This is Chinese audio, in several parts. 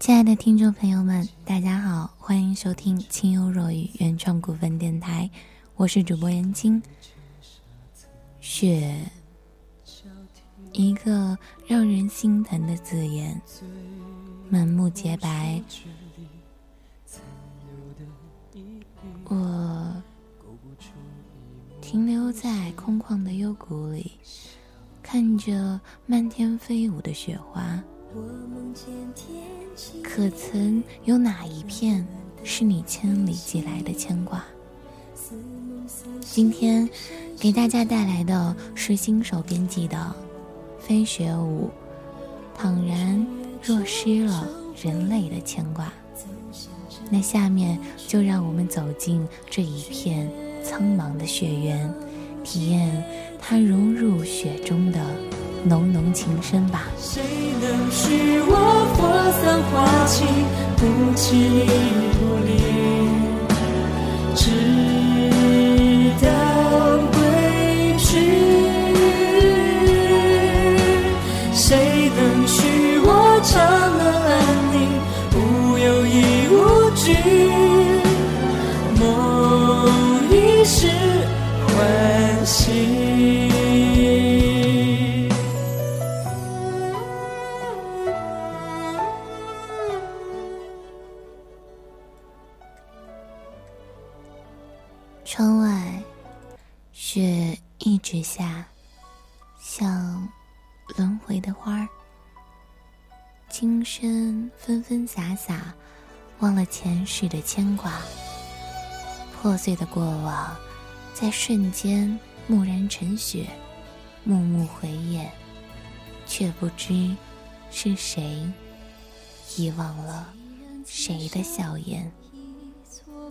亲爱的听众朋友们，大家好，欢迎收听清幽若雨原创股份电台，我是主播严青。雪，一个让人心疼的字眼，满目洁白。我停留在空旷的幽谷里，看着漫天飞舞的雪花。可曾有哪一片是你千里寄来的牵挂？今天给大家带来的是新手编辑的《飞雪舞》，倘然若失了人类的牵挂，那下面就让我们走进这一片苍茫的雪原，体验它融入雪中的。浓浓情深吧。三花期不弃不离。窗外，雪一直下，像轮回的花儿。今生纷纷洒洒，忘了前世的牵挂。破碎的过往，在瞬间蓦然成雪，幕幕回眼，却不知是谁遗忘了谁的笑颜。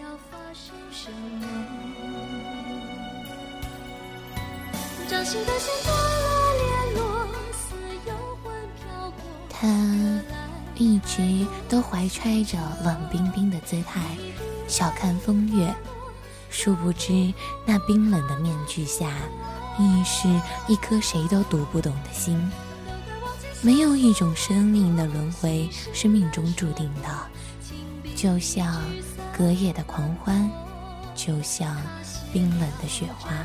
要发生什么？他一直都怀揣着冷冰冰的姿态，小看风月，殊不知那冰冷的面具下，亦是一颗谁都读不懂的心。没有一种生命的轮回是命中注定的，就像。隔夜的狂欢，就像冰冷的雪花。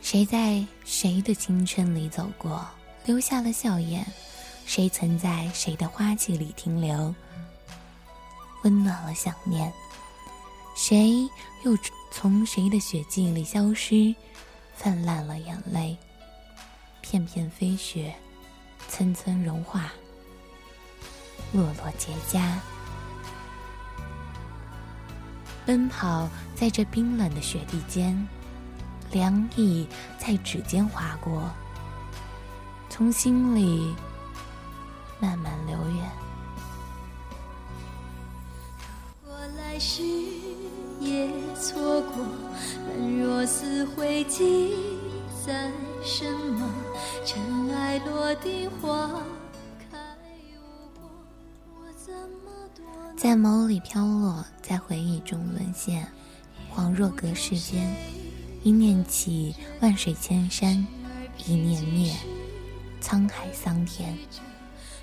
谁在谁的青春里走过，留下了笑颜？谁曾在谁的花季里停留，温暖了想念？谁又从谁的雪季里消失？泛滥了眼泪，片片飞雪，层层融化，落落结痂。奔跑在这冰冷的雪地间，凉意在指尖划过，从心里慢慢流远。如果来世也错过。若似会记载什么？尘埃落定，花开无果。我怎么躲？在眸里飘落，在回忆中沦陷，恍若隔世间。一念起，万水千山；一念灭，沧海桑田。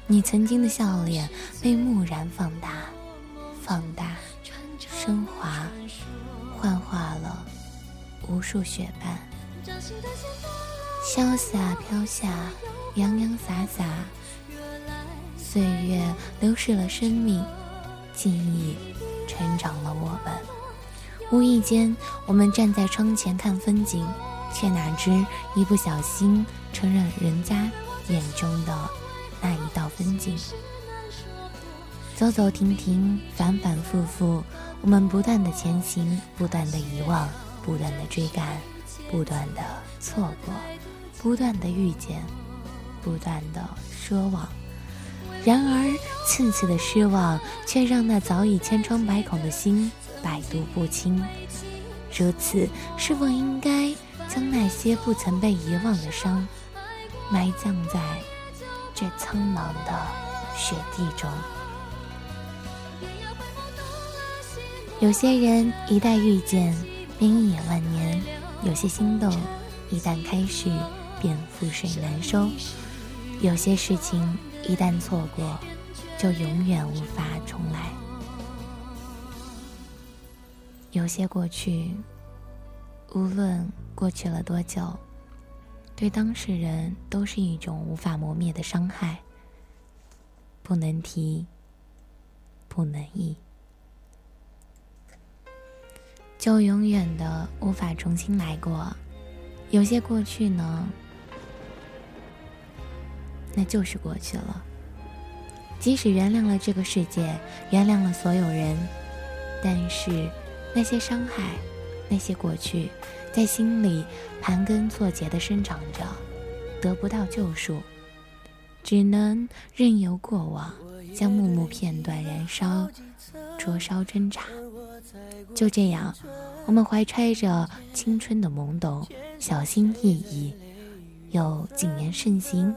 你曾经的笑脸被蓦然放大，放大，升华，无数雪瓣，潇洒飘下，洋洋洒洒。岁月流逝了生命，记忆成长了我们。无意间，我们站在窗前看风景，却哪知一不小心成了人家眼中的那一道风景。走走停停，反反复复，我们不断的前行，不断的遗忘。不断的追赶，不断的错过，不断的遇见，不断的奢望。然而，次次的失望却让那早已千疮百孔的心百毒不侵。如此，是否应该将那些不曾被遗忘的伤，埋葬在这苍茫的雪地中？有些人一旦遇见，便一眼万年；有些心动，一旦开始，便覆水难收；有些事情一旦错过，就永远无法重来；有些过去，无论过去了多久，对当事人都是一种无法磨灭的伤害，不能提，不能忆。就永远的无法重新来过，有些过去呢，那就是过去了。即使原谅了这个世界，原谅了所有人，但是那些伤害，那些过去，在心里盘根错节的生长着，得不到救赎，只能任由过往将木木片段燃烧，灼烧挣扎。就这样，我们怀揣着青春的懵懂，小心翼翼，又谨言慎行。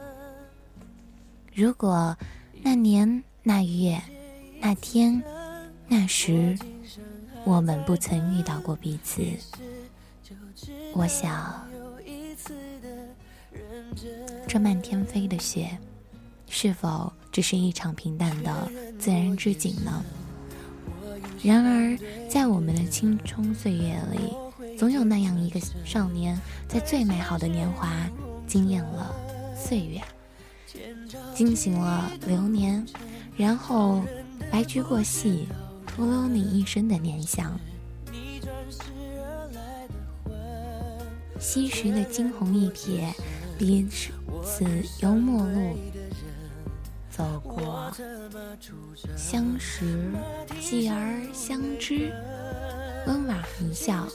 如果那年那月那天那时，我们不曾遇到过彼此，我想，这漫天飞的雪，是否只是一场平淡的自然之景呢？然而，在我们的青葱岁月里，总有那样一个少年，在最美好的年华惊艳了岁月，惊醒了流年，然后白驹过隙，徒留你一生的念想。昔时的惊鸿一瞥，彼此由陌路。走过，相识，继而相知，温婉一笑，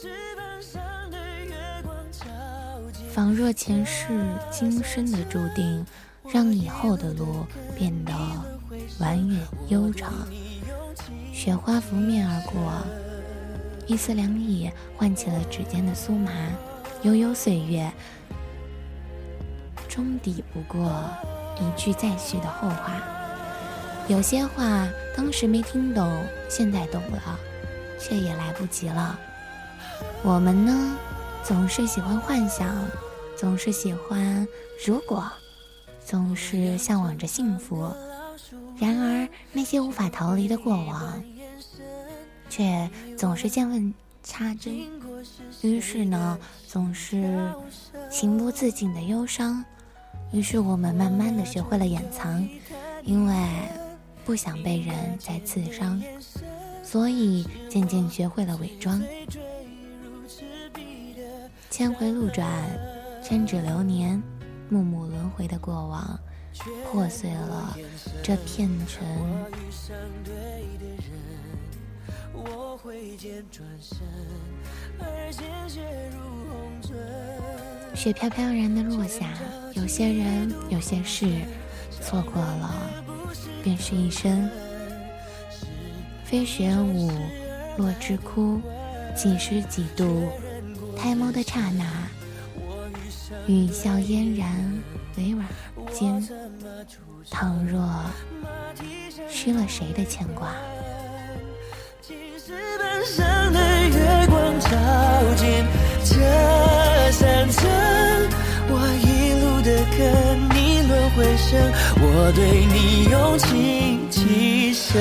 仿若前世今生的注定，让以后的路变得蜿蜒悠长。雪花拂面而过，一丝凉意唤起了指尖的酥麻，悠悠岁月，终抵不过。一句再续的后话，有些话当时没听懂，现在懂了，却也来不及了。我们呢，总是喜欢幻想，总是喜欢如果，总是向往着幸福。然而那些无法逃离的过往，却总是见问插针。于是呢，总是情不自禁的忧伤。于是我们慢慢的学会了掩藏，因为不想被人再刺伤，所以渐渐学会了伪装。千回路转，千指流年，暮暮轮回的过往，破碎了这片城。雪飘飘然的落下，有些人，有些事，错过了，便是一生。飞雪舞，落枝枯，几时几度？抬眸的刹那，雨笑嫣然，委婉间，倘若失了谁的牵挂？我对你用情极深。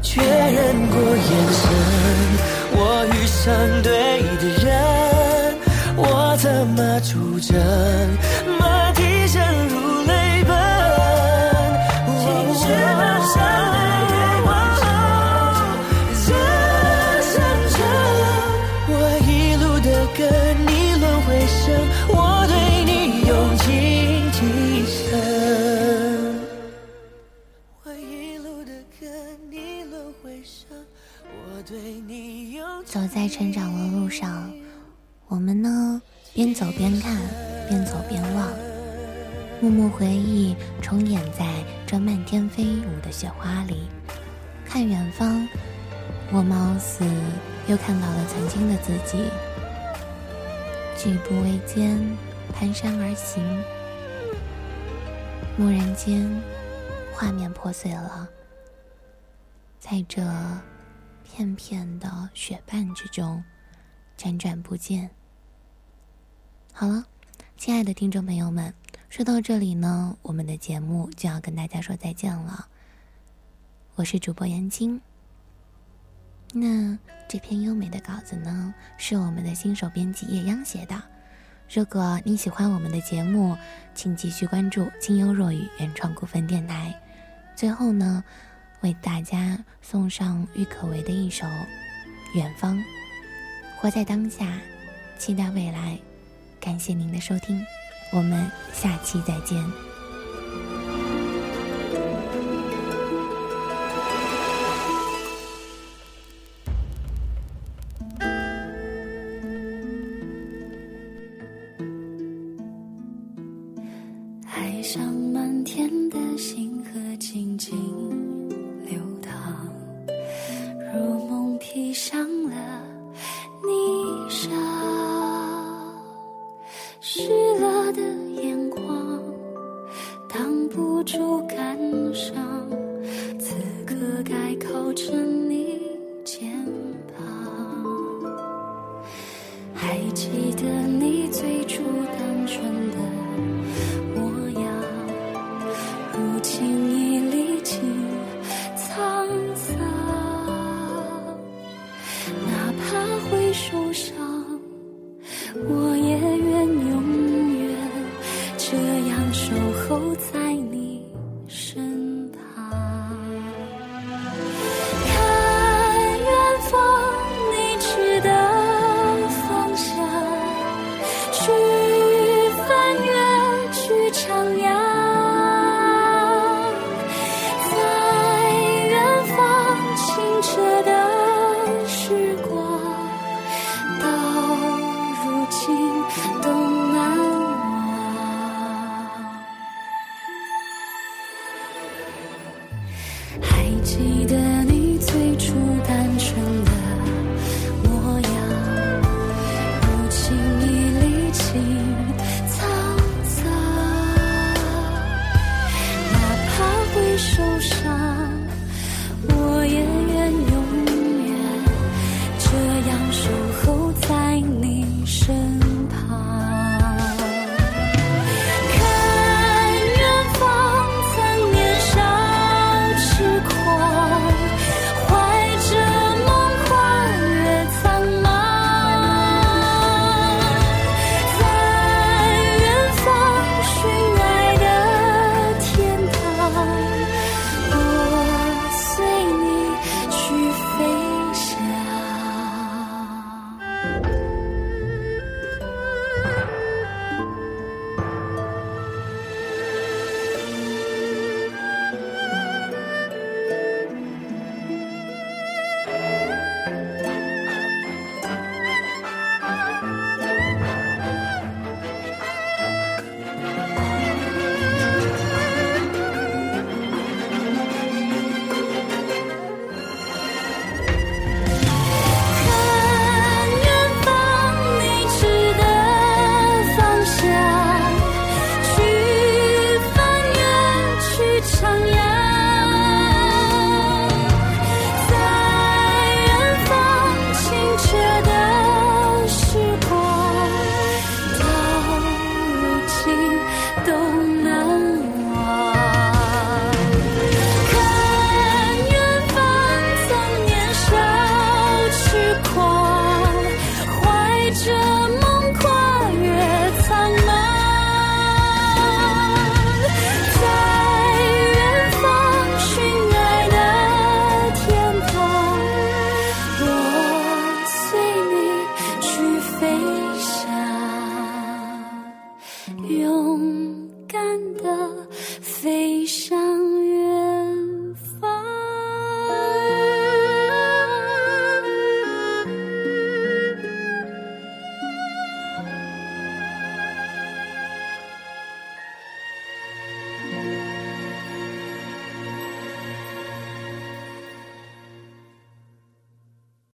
确认过眼神，我遇上对的人，我怎么出征？边走边看，边走边望，默默回忆重演在这漫天飞舞的雪花里。看远方，我貌似又看到了曾经的自己，举步维艰，蹒跚而行。蓦然间，画面破碎了，在这片片的雪瓣之中辗转不见。好了，亲爱的听众朋友们，说到这里呢，我们的节目就要跟大家说再见了。我是主播杨晶。那这篇优美的稿子呢，是我们的新手编辑叶央写的。如果你喜欢我们的节目，请继续关注清幽若雨原创股份电台。最后呢，为大家送上郁可唯的一首《远方》，活在当下，期待未来。感谢您的收听，我们下期再见。海上满天的星